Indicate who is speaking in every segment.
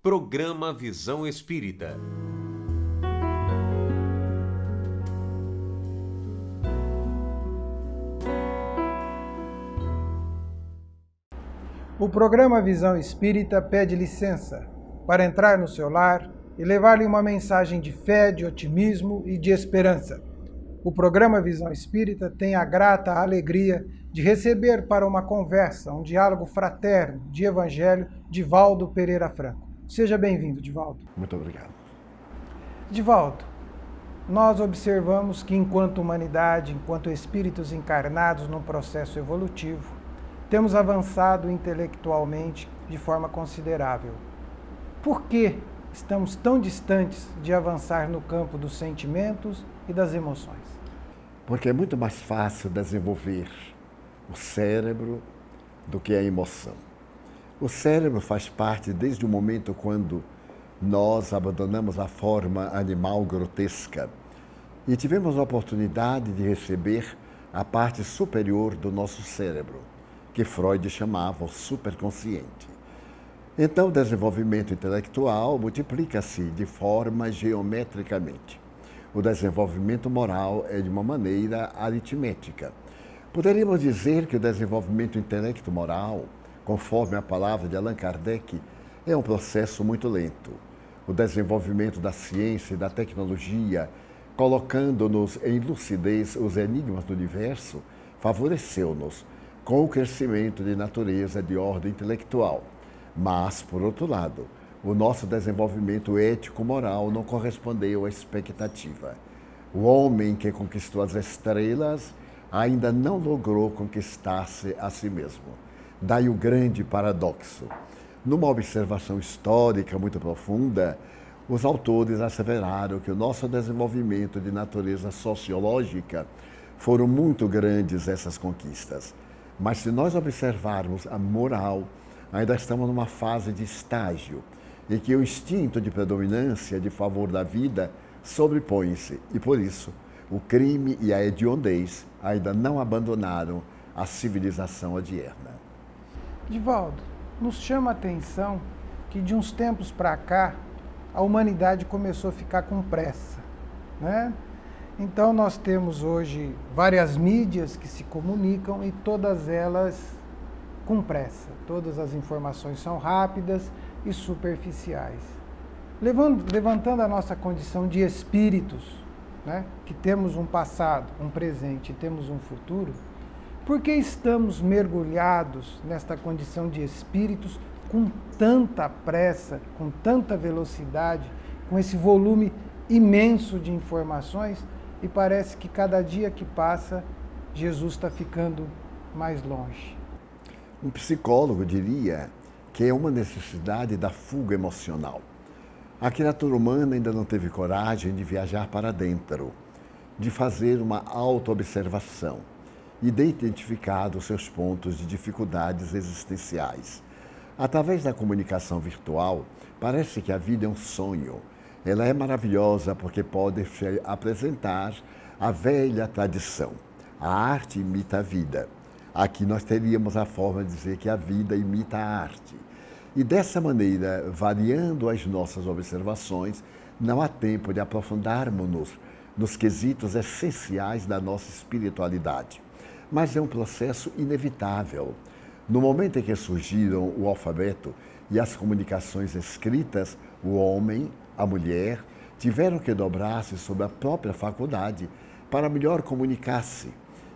Speaker 1: Programa Visão Espírita.
Speaker 2: O programa Visão Espírita pede licença para entrar no seu lar e levar-lhe uma mensagem de fé, de otimismo e de esperança. O programa Visão Espírita tem a grata alegria de receber para uma conversa, um diálogo fraterno de Evangelho, Divaldo Pereira Franco. Seja bem-vindo, Divaldo.
Speaker 3: Muito obrigado.
Speaker 2: Divaldo, nós observamos que, enquanto humanidade, enquanto espíritos encarnados num processo evolutivo, temos avançado intelectualmente de forma considerável. Por que estamos tão distantes de avançar no campo dos sentimentos e das emoções?
Speaker 3: Porque é muito mais fácil desenvolver o cérebro do que a emoção. O cérebro faz parte desde o momento quando nós abandonamos a forma animal grotesca e tivemos a oportunidade de receber a parte superior do nosso cérebro, que Freud chamava o superconsciente. Então, o desenvolvimento intelectual multiplica-se de forma geometricamente. O desenvolvimento moral é de uma maneira aritmética. Poderíamos dizer que o desenvolvimento intelecto-moral, conforme a palavra de Allan Kardec, é um processo muito lento. O desenvolvimento da ciência e da tecnologia, colocando-nos em lucidez os enigmas do universo, favoreceu-nos com o crescimento de natureza de ordem intelectual. Mas, por outro lado, o nosso desenvolvimento ético-moral não correspondeu à expectativa. O homem que conquistou as estrelas ainda não logrou conquistar-se a si mesmo. Daí o grande paradoxo. Numa observação histórica muito profunda, os autores asseveraram que o nosso desenvolvimento de natureza sociológica foram muito grandes essas conquistas. Mas se nós observarmos a moral, ainda estamos numa fase de estágio em que o instinto de predominância de favor da vida sobrepõe-se e por isso o crime e a hediondez ainda não abandonaram a civilização odierna.
Speaker 2: Divaldo, nos chama a atenção que de uns tempos para cá a humanidade começou a ficar com pressa, né? Então nós temos hoje várias mídias que se comunicam e todas elas com pressa. Todas as informações são rápidas e superficiais. levantando a nossa condição de espíritos, né, que temos um passado, um presente e temos um futuro, por que estamos mergulhados nesta condição de espíritos com tanta pressa, com tanta velocidade, com esse volume imenso de informações e parece que cada dia que passa, Jesus está ficando mais longe?
Speaker 3: Um psicólogo diria que é uma necessidade da fuga emocional. A criatura humana ainda não teve coragem de viajar para dentro, de fazer uma autoobservação e de identificar os seus pontos de dificuldades existenciais. Através da comunicação virtual, parece que a vida é um sonho. Ela é maravilhosa porque pode apresentar a velha tradição. A arte imita a vida. Aqui nós teríamos a forma de dizer que a vida imita a arte. E dessa maneira, variando as nossas observações, não há tempo de aprofundarmos-nos nos quesitos essenciais da nossa espiritualidade. Mas é um processo inevitável. No momento em que surgiram o alfabeto e as comunicações escritas, o homem, a mulher, tiveram que dobrar-se sobre a própria faculdade para melhor comunicar-se.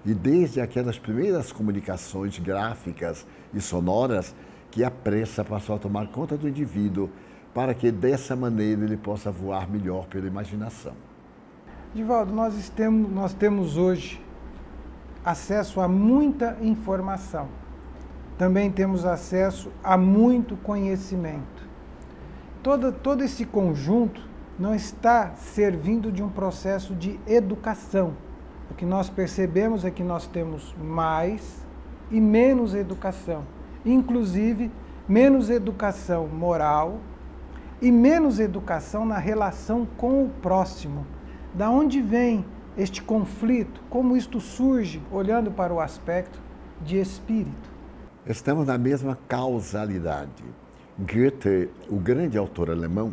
Speaker 3: E desde aquelas primeiras comunicações gráficas e sonoras, que a pressa passou a tomar conta do indivíduo para que dessa maneira ele possa voar melhor pela imaginação.
Speaker 2: Divaldo, nós temos, nós temos hoje acesso a muita informação. Também temos acesso a muito conhecimento. Todo, todo esse conjunto não está servindo de um processo de educação. O que nós percebemos é que nós temos mais e menos educação inclusive menos educação moral e menos educação na relação com o próximo. Da onde vem este conflito? Como isto surge olhando para o aspecto de espírito?
Speaker 3: Estamos na mesma causalidade. Goethe, o grande autor alemão,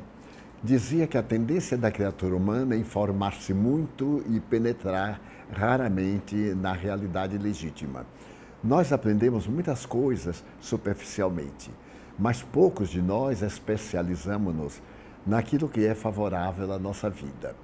Speaker 3: dizia que a tendência da criatura humana é informar-se muito e penetrar raramente na realidade legítima. Nós aprendemos muitas coisas superficialmente, mas poucos de nós especializamos-nos naquilo que é favorável à nossa vida.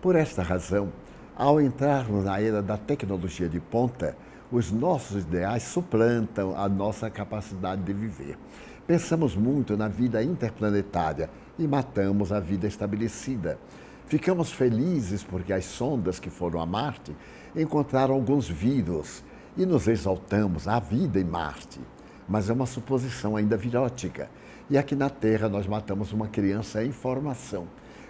Speaker 3: Por esta razão, ao entrarmos na era da tecnologia de ponta, os nossos ideais suplantam a nossa capacidade de viver. Pensamos muito na vida interplanetária e matamos a vida estabelecida. Ficamos felizes porque as sondas que foram a Marte encontraram alguns vírus e nos exaltamos à vida em Marte. Mas é uma suposição ainda virótica. E aqui na Terra nós matamos uma criança em formação,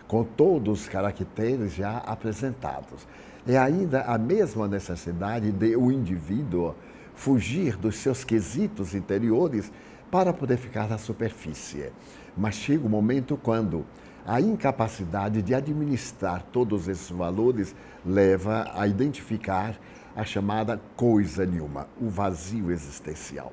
Speaker 3: com todos os caracteres já apresentados. É ainda a mesma necessidade de o indivíduo fugir dos seus quesitos interiores para poder ficar na superfície. Mas chega o um momento quando a incapacidade de administrar todos esses valores leva a identificar a chamada coisa nenhuma, o vazio existencial.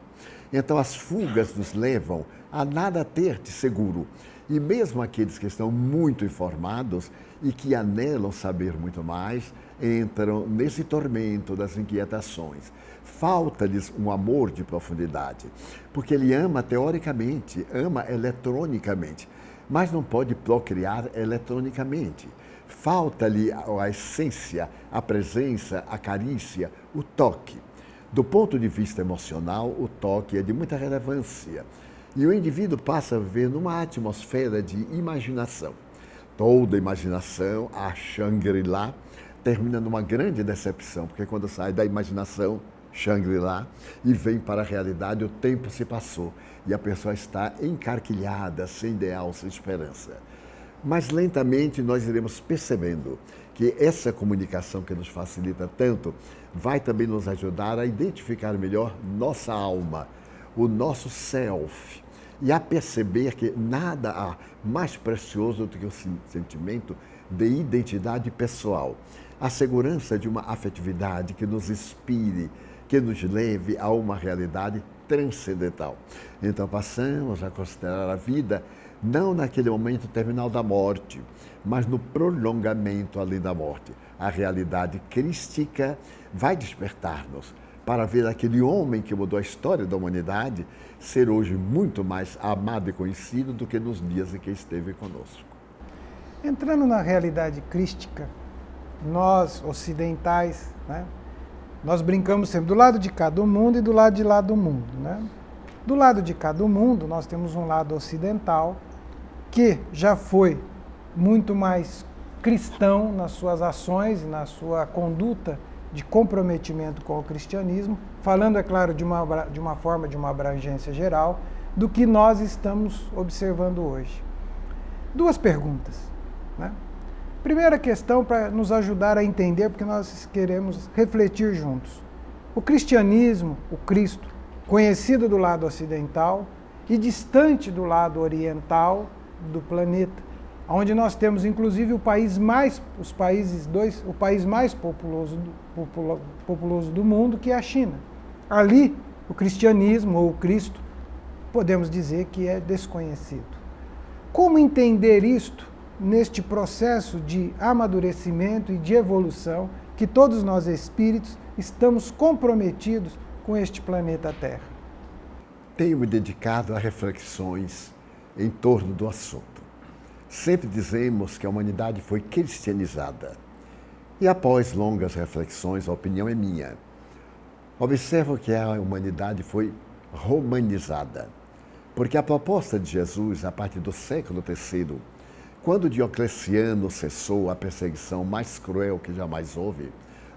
Speaker 3: Então as fugas nos levam a nada ter de seguro. E mesmo aqueles que estão muito informados e que anelam saber muito mais, entram nesse tormento das inquietações. Falta-lhes um amor de profundidade, porque ele ama teoricamente, ama eletronicamente, mas não pode procriar eletronicamente. Falta-lhe a essência, a presença, a carícia, o toque. Do ponto de vista emocional, o toque é de muita relevância. E o indivíduo passa a viver numa atmosfera de imaginação. Toda imaginação, a Shangri-La, termina numa grande decepção, porque quando sai da imaginação, Shangri-La, e vem para a realidade, o tempo se passou e a pessoa está encarquilhada, sem ideal, sem esperança. Mas lentamente nós iremos percebendo que essa comunicação que nos facilita tanto vai também nos ajudar a identificar melhor nossa alma, o nosso self, e a perceber que nada há mais precioso do que o sentimento de identidade pessoal, a segurança de uma afetividade que nos inspire, que nos leve a uma realidade transcendental. Então passamos a considerar a vida não naquele momento terminal da morte, mas no prolongamento além da morte. A realidade crística vai despertar-nos para ver aquele homem que mudou a história da humanidade ser hoje muito mais amado e conhecido do que nos dias em que esteve conosco.
Speaker 2: Entrando na realidade crística, nós ocidentais, né, nós brincamos sempre do lado de cá do mundo e do lado de lá do mundo. Né? Do lado de cá do mundo, nós temos um lado ocidental, que já foi muito mais cristão nas suas ações e na sua conduta de comprometimento com o cristianismo, falando, é claro, de uma, de uma forma de uma abrangência geral, do que nós estamos observando hoje. Duas perguntas. Né? Primeira questão para nos ajudar a entender, porque nós queremos refletir juntos. O cristianismo, o Cristo, conhecido do lado ocidental e distante do lado oriental, do planeta, onde nós temos inclusive o país mais, os países dois, o país mais populoso do, populoso do mundo, que é a China. Ali, o cristianismo ou o Cristo, podemos dizer que é desconhecido. Como entender isto neste processo de amadurecimento e de evolução que todos nós espíritos estamos comprometidos com este planeta Terra?
Speaker 3: Tenho me dedicado a reflexões em torno do assunto. Sempre dizemos que a humanidade foi cristianizada. E após longas reflexões, a opinião é minha. Observo que a humanidade foi romanizada. Porque a proposta de Jesus, a partir do século III, quando Diocleciano cessou a perseguição mais cruel que jamais houve,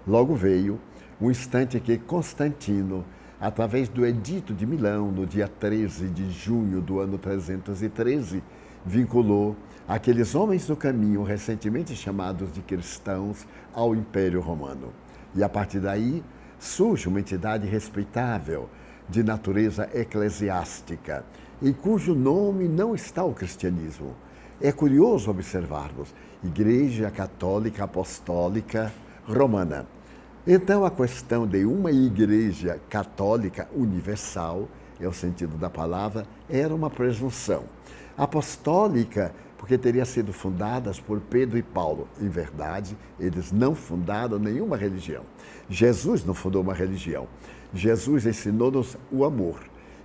Speaker 3: logo veio o instante que Constantino através do Edito de Milão, no dia 13 de junho do ano 313, vinculou aqueles homens do caminho, recentemente chamados de cristãos, ao Império Romano. E a partir daí surge uma entidade respeitável, de natureza eclesiástica, em cujo nome não está o cristianismo. É curioso observarmos Igreja Católica Apostólica Romana então, a questão de uma igreja católica universal é o sentido da palavra, era uma presunção. Apostólica, porque teria sido fundadas por Pedro e Paulo. Em verdade, eles não fundaram nenhuma religião. Jesus não fundou uma religião. Jesus ensinou-nos o amor.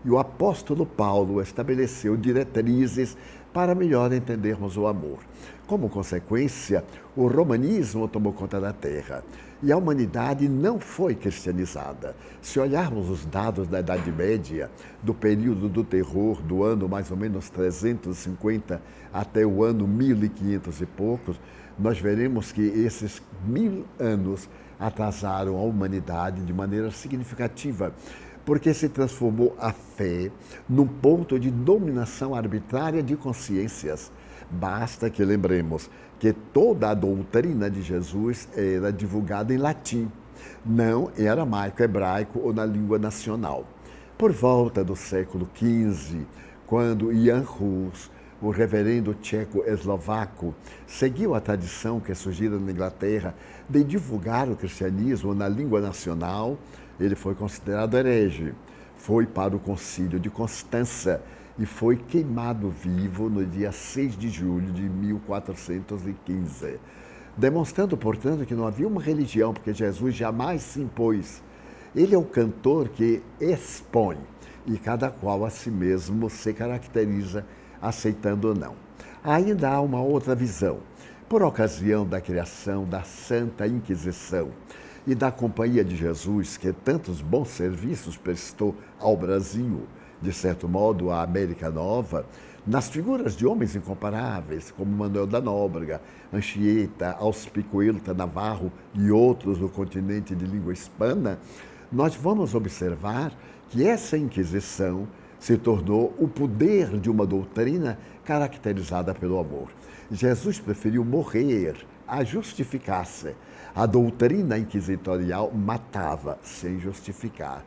Speaker 3: E o apóstolo Paulo estabeleceu diretrizes para melhor entendermos o amor. Como consequência, o romanismo tomou conta da terra e a humanidade não foi cristianizada. Se olharmos os dados da Idade Média, do período do terror, do ano mais ou menos 350 até o ano 1500 e poucos, nós veremos que esses mil anos atrasaram a humanidade de maneira significativa, porque se transformou a fé num ponto de dominação arbitrária de consciências Basta que lembremos que toda a doutrina de Jesus era divulgada em latim, não em aramaico, hebraico ou na língua nacional. Por volta do século XV, quando Jan Hus, o reverendo tcheco-eslovaco, seguiu a tradição que surgira na Inglaterra de divulgar o cristianismo na língua nacional, ele foi considerado herege. Foi para o concílio de Constança, e foi queimado vivo no dia 6 de julho de 1415, demonstrando, portanto, que não havia uma religião, porque Jesus jamais se impôs. Ele é o cantor que expõe, e cada qual a si mesmo se caracteriza, aceitando ou não. Ainda há uma outra visão. Por ocasião da criação da Santa Inquisição e da Companhia de Jesus, que tantos bons serviços prestou ao Brasil, de certo modo, a América Nova, nas figuras de homens incomparáveis, como Manuel da Nóbrega, Anchieta, Auspicuilta Navarro e outros do continente de língua hispana, nós vamos observar que essa Inquisição se tornou o poder de uma doutrina caracterizada pelo amor. Jesus preferiu morrer a justificar-se. A doutrina inquisitorial matava sem justificar.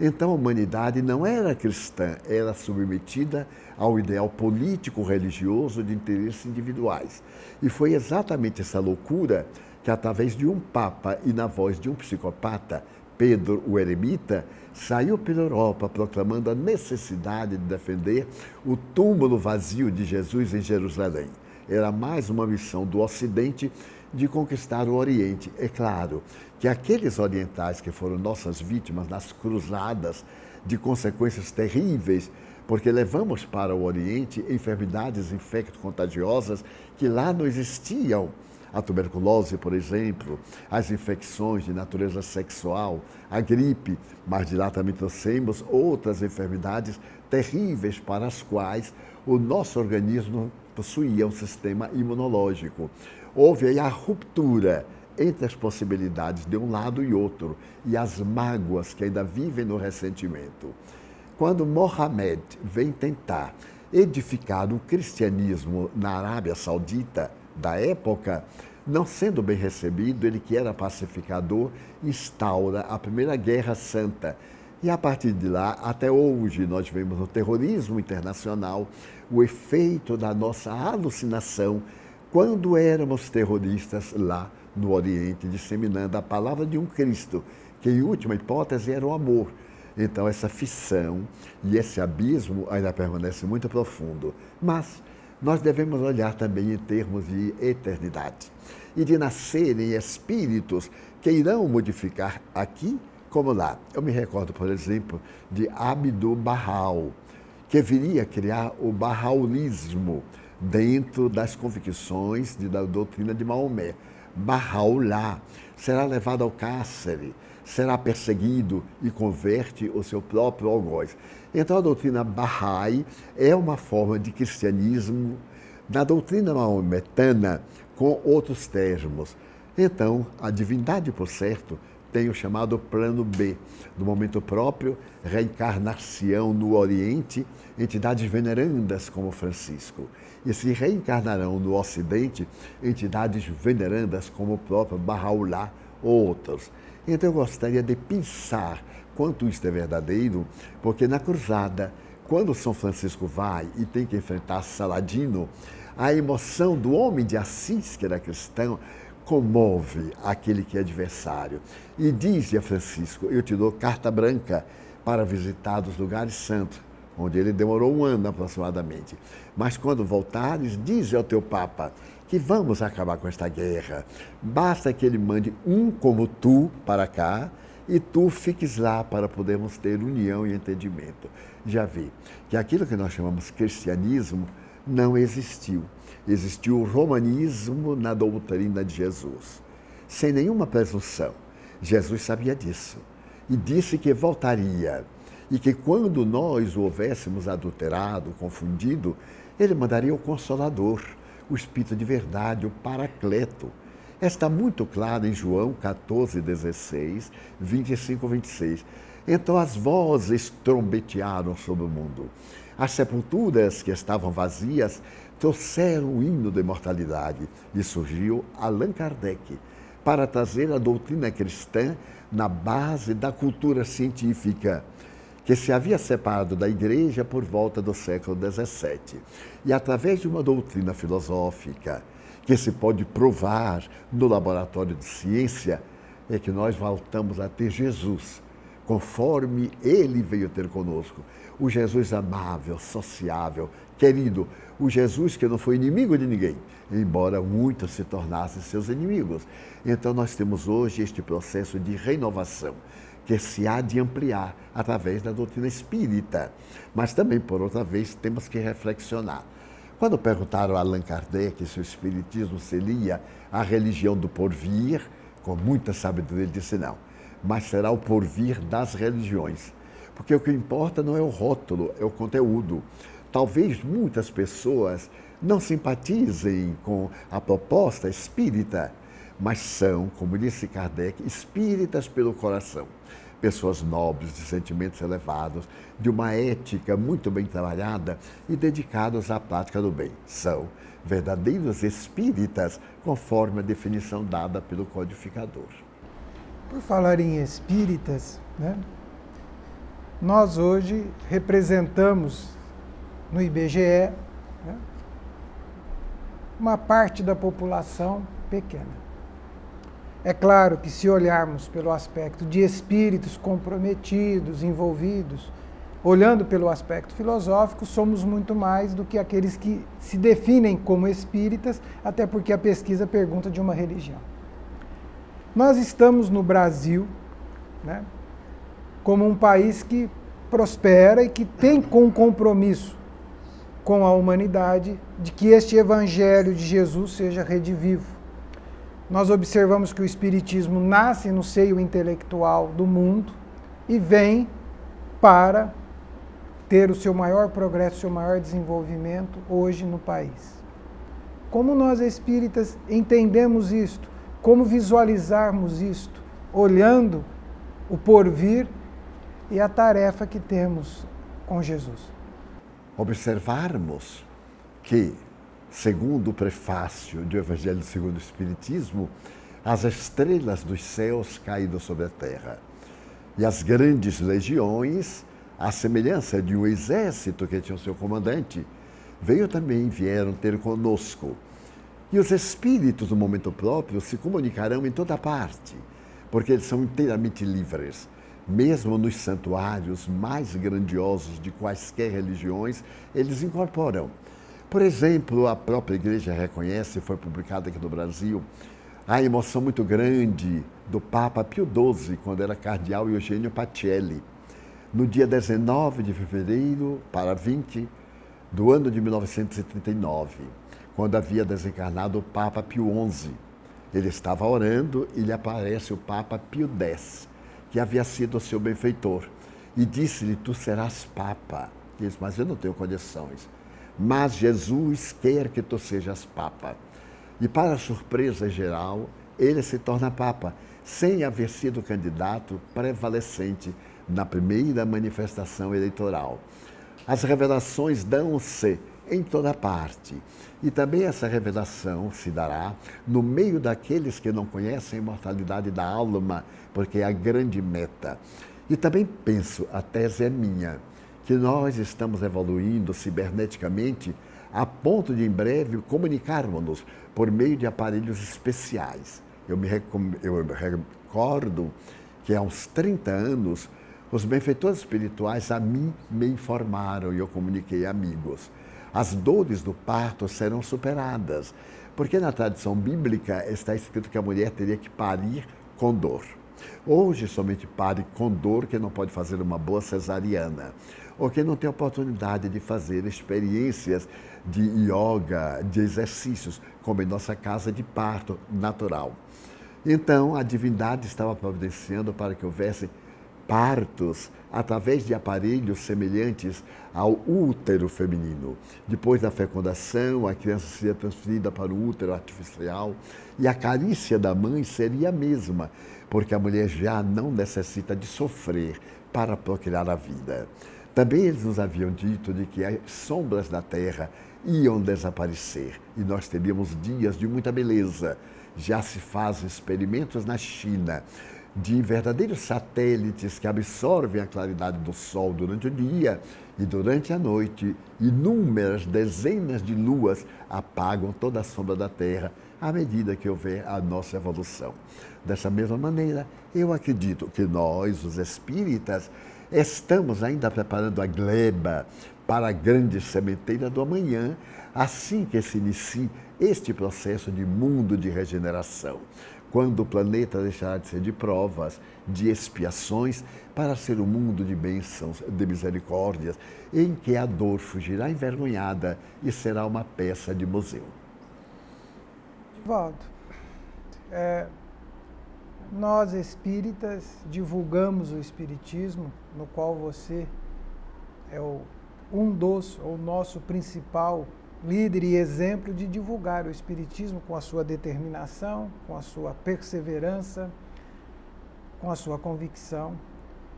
Speaker 3: Então a humanidade não era cristã, era submetida ao ideal político-religioso de interesses individuais. E foi exatamente essa loucura que, através de um papa e na voz de um psicopata, Pedro o Eremita, saiu pela Europa proclamando a necessidade de defender o túmulo vazio de Jesus em Jerusalém. Era mais uma missão do Ocidente de conquistar o Oriente. É claro que aqueles orientais que foram nossas vítimas nas cruzadas de consequências terríveis, porque levamos para o Oriente enfermidades infecto-contagiosas que lá não existiam. A tuberculose, por exemplo, as infecções de natureza sexual, a gripe, mas de lá também trouxemos outras enfermidades terríveis para as quais o nosso organismo possuía um sistema imunológico. Houve aí a ruptura entre as possibilidades de um lado e outro e as mágoas que ainda vivem no ressentimento. Quando Mohammed vem tentar edificar o cristianismo na Arábia Saudita da época, não sendo bem recebido, ele que era pacificador, instaura a Primeira Guerra Santa. E a partir de lá, até hoje, nós vemos no terrorismo internacional o efeito da nossa alucinação quando éramos terroristas lá no Oriente, disseminando a palavra de um Cristo, que em última hipótese era o amor. Então, essa fissão e esse abismo ainda permanece muito profundo. Mas nós devemos olhar também em termos de eternidade e de nascerem espíritos que irão modificar aqui como lá. Eu me recordo, por exemplo, de Abdul Bahal, que viria criar o Bahaulismo dentro das convicções de, da doutrina de Maomé. Bahá'u'lláh será levado ao cárcere, será perseguido e converte o seu próprio algoz. Então a doutrina Bahá'í é uma forma de cristianismo da doutrina maometana com outros termos. Então, a divindade, por certo, tem o chamado plano B. No momento próprio, reencarnação no Oriente, entidades venerandas como Francisco e se reencarnarão no Ocidente entidades venerandas como o próprio Bahá'u'lláh ou outros. Então eu gostaria de pensar quanto isto é verdadeiro, porque na cruzada, quando São Francisco vai e tem que enfrentar Saladino, a emoção do homem de Assis, que era cristão, comove aquele que é adversário. E diz a Francisco: Eu te dou carta branca para visitar os lugares santos, onde ele demorou um ano aproximadamente. Mas quando voltares, dize ao teu Papa que vamos acabar com esta guerra. Basta que ele mande um como tu para cá e tu fiques lá para podermos ter união e entendimento. Já vi que aquilo que nós chamamos cristianismo não existiu. Existiu o romanismo na doutrina de Jesus, sem nenhuma presunção. Jesus sabia disso e disse que voltaria e que quando nós o houvéssemos adulterado, confundido, ele mandaria o Consolador, o Espírito de verdade, o Paracleto. Está muito claro em João 14, 16, 25, 26. Então as vozes trombetearam sobre o mundo. As sepulturas que estavam vazias trouxeram o hino da imortalidade e surgiu Allan Kardec para trazer a doutrina cristã na base da cultura científica que se havia separado da igreja por volta do século XVII. E através de uma doutrina filosófica que se pode provar no laboratório de ciência, é que nós voltamos a ter Jesus, conforme ele veio ter conosco. O Jesus amável, sociável, querido, o Jesus que não foi inimigo de ninguém, embora muitos se tornassem seus inimigos. Então nós temos hoje este processo de renovação que se há de ampliar através da doutrina espírita. Mas também, por outra vez, temos que reflexionar. Quando perguntaram a Allan Kardec se o espiritismo seria a religião do porvir, com muita sabedoria, ele disse não, mas será o porvir das religiões. Porque o que importa não é o rótulo, é o conteúdo. Talvez muitas pessoas não simpatizem com a proposta espírita, mas são, como disse Kardec, espíritas pelo coração. Pessoas nobres, de sentimentos elevados, de uma ética muito bem trabalhada e dedicados à prática do bem. São verdadeiros espíritas, conforme a definição dada pelo codificador.
Speaker 2: Por falar em espíritas, né? nós hoje representamos no IBGE né? uma parte da população pequena. É claro que, se olharmos pelo aspecto de espíritos comprometidos, envolvidos, olhando pelo aspecto filosófico, somos muito mais do que aqueles que se definem como espíritas, até porque a pesquisa pergunta de uma religião. Nós estamos no Brasil, né, como um país que prospera e que tem com compromisso com a humanidade de que este evangelho de Jesus seja redivivo nós observamos que o Espiritismo nasce no seio intelectual do mundo e vem para ter o seu maior progresso, o seu maior desenvolvimento hoje no país. Como nós espíritas entendemos isto? Como visualizarmos isto? Olhando o porvir e a tarefa que temos com Jesus.
Speaker 3: Observarmos que segundo o prefácio do Evangelho segundo o Espiritismo, as estrelas dos céus caíram sobre a terra. E as grandes legiões, à semelhança de um exército que tinha o seu comandante, veio também, vieram ter conosco. E os espíritos, no momento próprio, se comunicarão em toda parte, porque eles são inteiramente livres. Mesmo nos santuários mais grandiosos de quaisquer religiões, eles incorporam por exemplo, a própria igreja reconhece, foi publicado aqui no Brasil, a emoção muito grande do Papa Pio XII, quando era cardeal Eugênio Pacelli, no dia 19 de fevereiro para 20 do ano de 1939, quando havia desencarnado o Papa Pio XI. Ele estava orando e lhe aparece o Papa Pio X, que havia sido seu benfeitor, e disse-lhe: Tu serás Papa. Ele disse: Mas eu não tenho condições mas Jesus quer que tu sejas Papa. E, para surpresa geral, ele se torna Papa, sem haver sido candidato prevalecente na primeira manifestação eleitoral. As revelações dão-se em toda parte. E também essa revelação se dará no meio daqueles que não conhecem a imortalidade da alma, porque é a grande meta. E também penso, a tese é minha, que nós estamos evoluindo ciberneticamente a ponto de em breve comunicarmos-nos por meio de aparelhos especiais. Eu me eu recordo que há uns 30 anos Os benfeitores espirituais a mim me informaram e eu comuniquei amigos. As dores do parto serão superadas, porque na tradição bíblica está escrito que a mulher teria que parir com dor. Hoje somente pare com dor que não pode fazer uma boa cesariana, ou que não tem oportunidade de fazer experiências de yoga, de exercícios, como em nossa casa de parto natural. Então, a divindade estava providenciando para que houvesse partos através de aparelhos semelhantes ao útero feminino. Depois da fecundação, a criança seria transferida para o útero artificial e a carícia da mãe seria a mesma, porque a mulher já não necessita de sofrer para procriar a vida. Também eles nos haviam dito de que as sombras da terra iam desaparecer e nós teríamos dias de muita beleza já se fazem experimentos na China de verdadeiros satélites que absorvem a claridade do Sol durante o dia e durante a noite, inúmeras dezenas de luas apagam toda a sombra da Terra à medida que houver a nossa evolução. Dessa mesma maneira, eu acredito que nós, os espíritas, estamos ainda preparando a gleba para a grande sementeira do amanhã, assim que se inicie este processo de mundo de regeneração, quando o planeta deixará de ser de provas, de expiações, para ser um mundo de bênçãos, de misericórdias, em que a dor fugirá envergonhada e será uma peça de museu.
Speaker 2: Divaldo, é, nós espíritas divulgamos o espiritismo, no qual você é o, um dos, ou nosso principal líder e exemplo de divulgar o Espiritismo com a sua determinação, com a sua perseverança, com a sua convicção.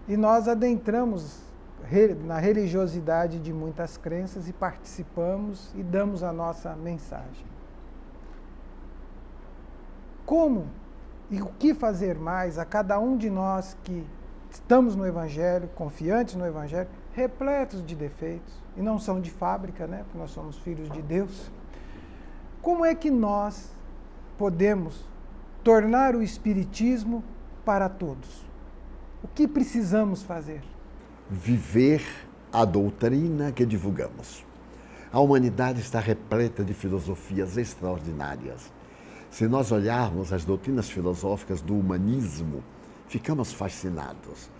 Speaker 2: E nós adentramos na religiosidade de muitas crenças e participamos e damos a nossa mensagem. Como e o que fazer mais a cada um de nós que estamos no Evangelho, confiantes no Evangelho, repletos de defeitos, e não são de fábrica, né? porque nós somos filhos de Deus. Como é que nós podemos tornar o Espiritismo para todos? O que precisamos fazer?
Speaker 3: Viver a doutrina que divulgamos. A humanidade está repleta de filosofias extraordinárias. Se nós olharmos as doutrinas filosóficas do humanismo, ficamos fascinados.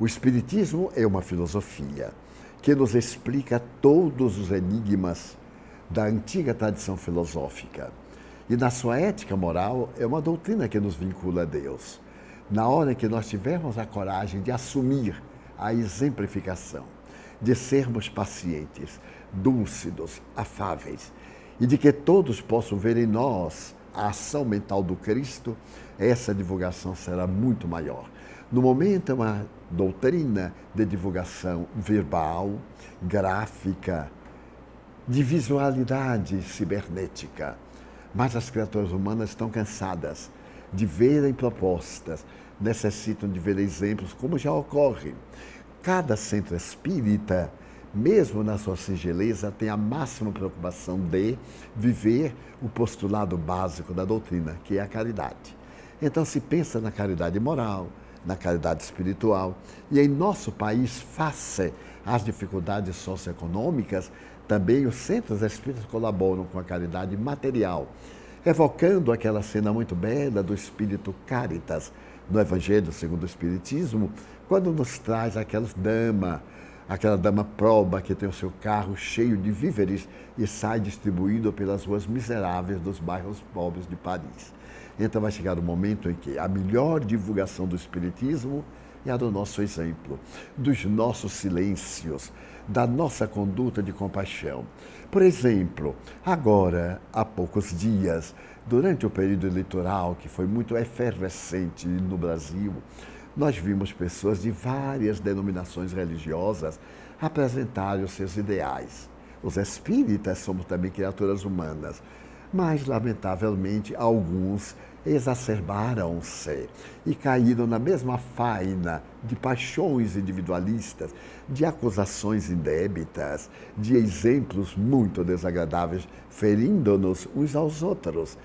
Speaker 3: O Espiritismo é uma filosofia que nos explica todos os enigmas da antiga tradição filosófica. E na sua ética moral, é uma doutrina que nos vincula a Deus. Na hora que nós tivermos a coragem de assumir a exemplificação, de sermos pacientes, dúlcidos, afáveis, e de que todos possam ver em nós a ação mental do Cristo, essa divulgação será muito maior. No momento, é uma doutrina de divulgação verbal, gráfica, de visualidade cibernética. Mas as criaturas humanas estão cansadas de verem propostas, necessitam de ver exemplos, como já ocorre. Cada centro espírita, mesmo na sua singeleza, tem a máxima preocupação de viver o postulado básico da doutrina, que é a caridade. Então se pensa na caridade moral, na caridade espiritual. E em nosso país, face às dificuldades socioeconômicas, também os centros espíritas colaboram com a caridade material, evocando aquela cena muito bela do espírito Caritas no Evangelho segundo o Espiritismo, quando nos traz aquela dama, aquela dama proba que tem o seu carro cheio de víveres e sai distribuído pelas ruas miseráveis dos bairros pobres de Paris. Então vai chegar o momento em que a melhor divulgação do Espiritismo é a do nosso exemplo, dos nossos silêncios, da nossa conduta de compaixão. Por exemplo, agora, há poucos dias, durante o período eleitoral, que foi muito efervescente no Brasil, nós vimos pessoas de várias denominações religiosas apresentarem os seus ideais. Os espíritas somos também criaturas humanas, mas, lamentavelmente, alguns exacerbaram-se e caíram na mesma faina de paixões individualistas, de acusações indébitas, de exemplos muito desagradáveis, ferindo-nos uns aos outros.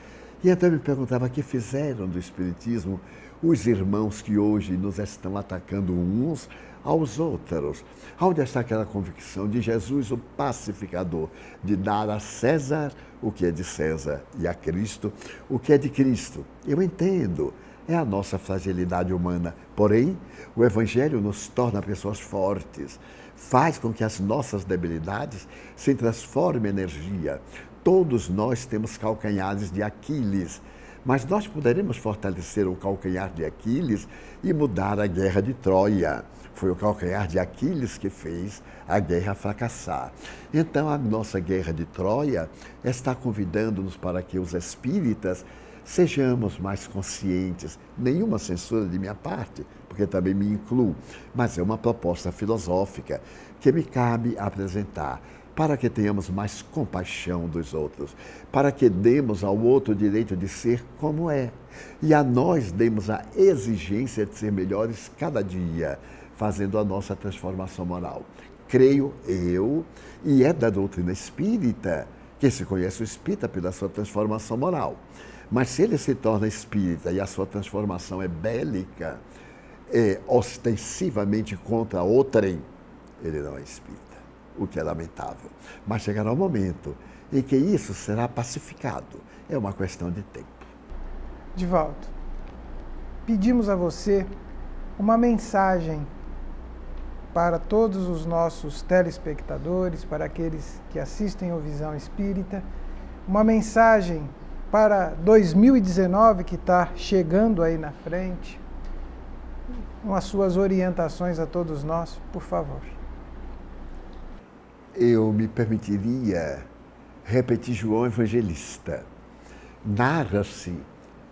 Speaker 3: E eu me perguntava que fizeram do Espiritismo os irmãos que hoje nos estão atacando uns aos outros. Onde está aquela convicção de Jesus, o pacificador, de dar a César o que é de César e a Cristo o que é de Cristo? Eu entendo, é a nossa fragilidade humana. Porém, o Evangelho nos torna pessoas fortes, faz com que as nossas debilidades se transformem em energia. Todos nós temos calcanhares de Aquiles mas nós poderemos fortalecer o calcanhar de Aquiles e mudar a guerra de Troia. Foi o calcanhar de Aquiles que fez a guerra fracassar. Então, a nossa guerra de Troia está convidando-nos para que os espíritas sejamos mais conscientes. Nenhuma censura de minha parte, porque também me incluo, mas é uma proposta filosófica que me cabe apresentar para que tenhamos mais compaixão dos outros, para que demos ao outro o direito de ser como é, e a nós demos a exigência de ser melhores cada dia, fazendo a nossa transformação moral. Creio eu, e é da doutrina espírita, que se conhece o espírita pela sua transformação moral. Mas se ele se torna espírita e a sua transformação é bélica, é ostensivamente contra outrem, ele não é espírita o que é lamentável. Mas chegará um momento em que isso será pacificado. É uma questão de tempo.
Speaker 2: Divaldo, pedimos a você uma mensagem para todos os nossos telespectadores, para aqueles que assistem ao Visão Espírita, uma mensagem para 2019 que está chegando aí na frente, com as suas orientações a todos nós, por favor
Speaker 3: eu me permitiria repetir João Evangelista. Narra-se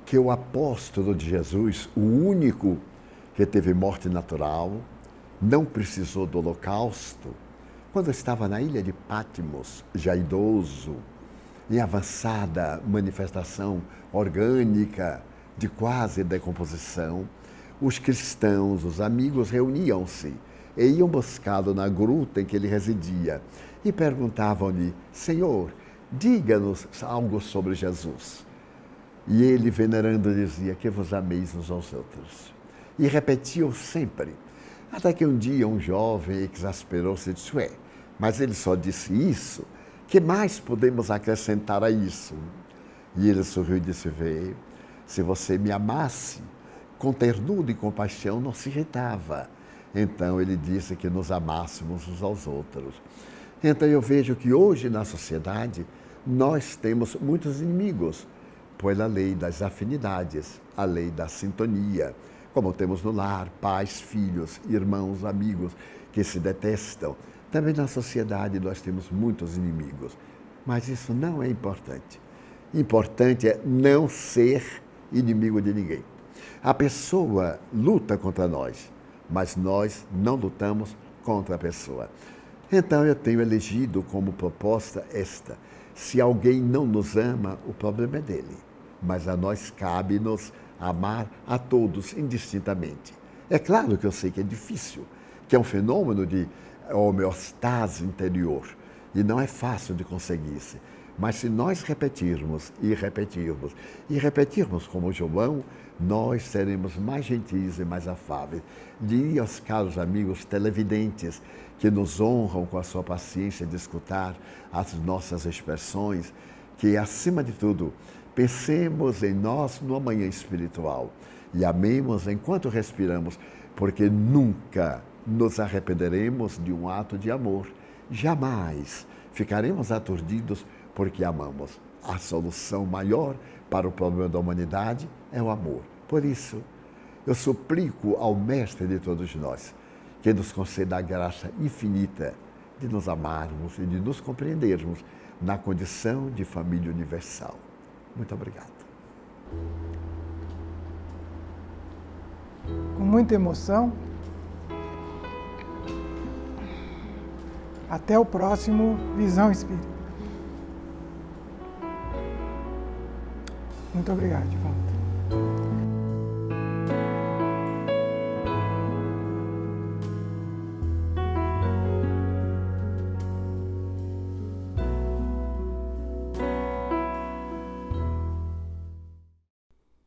Speaker 3: que o apóstolo de Jesus, o único que teve morte natural, não precisou do holocausto, quando estava na ilha de Patmos, já idoso, em avançada manifestação orgânica de quase decomposição, os cristãos, os amigos reuniam-se e iam buscá-lo na gruta em que ele residia e perguntavam-lhe: Senhor, diga-nos algo sobre Jesus. E ele, venerando, dizia: Que vos ameis uns aos outros. E repetia sempre. Até que um dia um jovem exasperou-se e disse: Ué, mas ele só disse isso? Que mais podemos acrescentar a isso? E ele sorriu e disse: Vê, se você me amasse, com ternura e compaixão não se irritava então ele disse que nos amássemos uns aos outros. Então eu vejo que hoje na sociedade nós temos muitos inimigos pela lei das afinidades, a lei da sintonia, como temos no lar, pais, filhos, irmãos, amigos que se detestam. Também na sociedade nós temos muitos inimigos, mas isso não é importante. Importante é não ser inimigo de ninguém. A pessoa luta contra nós, mas nós não lutamos contra a pessoa. Então eu tenho elegido como proposta esta: se alguém não nos ama, o problema é dele, mas a nós cabe-nos amar a todos indistintamente. É claro que eu sei que é difícil, que é um fenômeno de homeostase interior e não é fácil de conseguir-se. Mas se nós repetirmos e repetirmos e repetirmos como João, nós seremos mais gentis e mais afáveis. Diria aos caros amigos televidentes que nos honram com a sua paciência de escutar as nossas expressões, que, acima de tudo, pensemos em nós no amanhã espiritual e amemos enquanto respiramos, porque nunca nos arrependeremos de um ato de amor. Jamais ficaremos aturdidos porque amamos. A solução maior para o problema da humanidade é o amor. Por isso, eu suplico ao Mestre de todos nós que nos conceda a graça infinita de nos amarmos e de nos compreendermos na condição de família universal. Muito obrigado.
Speaker 2: Com muita emoção. Até o próximo Visão Espírita. Muito obrigado, Ivan.